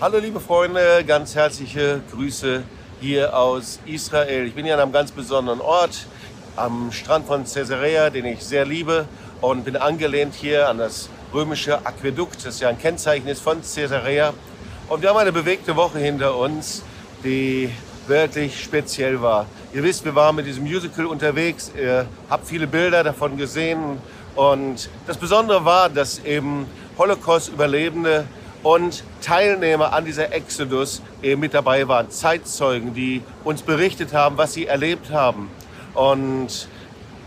Hallo liebe Freunde, ganz herzliche Grüße hier aus Israel. Ich bin hier an einem ganz besonderen Ort, am Strand von Caesarea, den ich sehr liebe und bin angelehnt hier an das römische Aquädukt, das ja ein Kennzeichen ist von Caesarea. Und wir haben eine bewegte Woche hinter uns, die wirklich speziell war. Ihr wisst, wir waren mit diesem Musical unterwegs, ihr habt viele Bilder davon gesehen und das Besondere war, dass eben Holocaust-Überlebende und Teilnehmer an dieser Exodus eben mit dabei waren, Zeitzeugen, die uns berichtet haben, was sie erlebt haben. Und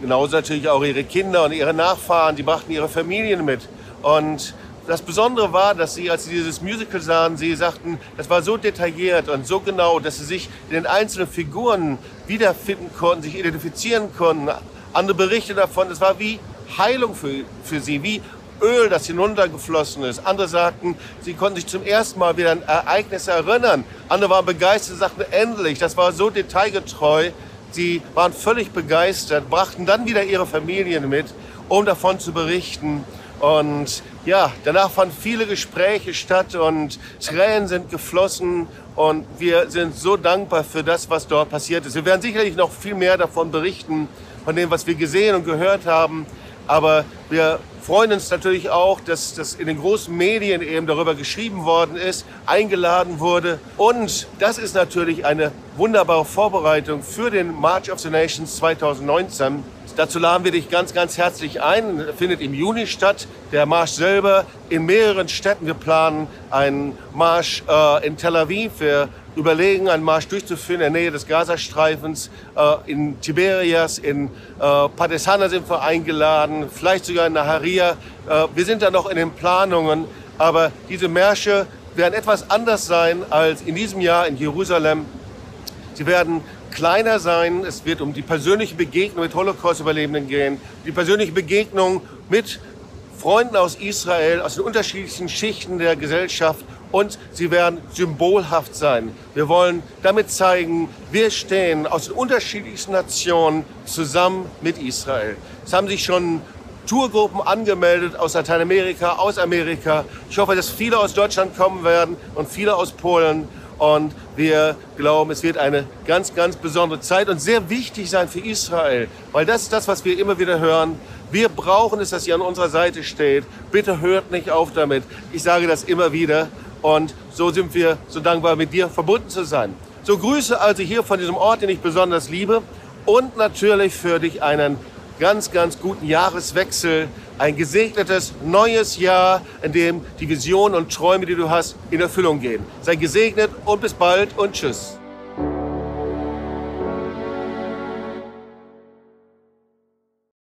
genauso natürlich auch ihre Kinder und ihre Nachfahren, die brachten ihre Familien mit. Und das Besondere war, dass sie, als sie dieses Musical sahen, sie sagten, das war so detailliert und so genau, dass sie sich in den einzelnen Figuren wiederfinden konnten, sich identifizieren konnten. Andere berichten davon, es war wie Heilung für, für sie, wie Öl, das hinuntergeflossen ist. Andere sagten, sie konnten sich zum ersten Mal wieder an Ereignisse erinnern. Andere waren begeistert, sagten, endlich, das war so detailgetreu. Sie waren völlig begeistert, brachten dann wieder ihre Familien mit, um davon zu berichten. Und ja, danach fanden viele Gespräche statt und Tränen sind geflossen und wir sind so dankbar für das, was dort passiert ist. Wir werden sicherlich noch viel mehr davon berichten, von dem, was wir gesehen und gehört haben. Aber wir freuen uns natürlich auch, dass das in den großen Medien eben darüber geschrieben worden ist, eingeladen wurde. Und das ist natürlich eine wunderbare Vorbereitung für den March of the Nations 2019. Dazu laden wir dich ganz, ganz herzlich ein. Findet im Juni statt. Der Marsch selber in mehreren Städten. Wir planen einen Marsch äh, in Tel Aviv. Wir überlegen, einen Marsch durchzuführen in der Nähe des Gazastreifens. Äh, in Tiberias, in äh, Padesana sind wir eingeladen, vielleicht sogar in Naharia. Äh, wir sind da noch in den Planungen, aber diese Märsche werden etwas anders sein als in diesem Jahr in Jerusalem. Sie werden kleiner sein. Es wird um die persönliche Begegnung mit Holocaust-Überlebenden gehen, die persönliche Begegnung mit Freunden aus Israel, aus den unterschiedlichen Schichten der Gesellschaft und sie werden symbolhaft sein. Wir wollen damit zeigen, wir stehen aus den unterschiedlichsten Nationen zusammen mit Israel. Es haben sich schon Tourgruppen angemeldet aus Lateinamerika, aus Amerika. Ich hoffe, dass viele aus Deutschland kommen werden und viele aus Polen. Und wir glauben, es wird eine ganz, ganz besondere Zeit und sehr wichtig sein für Israel, weil das ist das, was wir immer wieder hören. Wir brauchen es, dass ihr an unserer Seite steht. Bitte hört nicht auf damit. Ich sage das immer wieder. Und so sind wir so dankbar, mit dir verbunden zu sein. So Grüße also hier von diesem Ort, den ich besonders liebe. Und natürlich für dich einen ganz, ganz guten Jahreswechsel. Ein gesegnetes neues Jahr, in dem die Visionen und Träume, die du hast, in Erfüllung gehen. Sei gesegnet und bis bald und tschüss.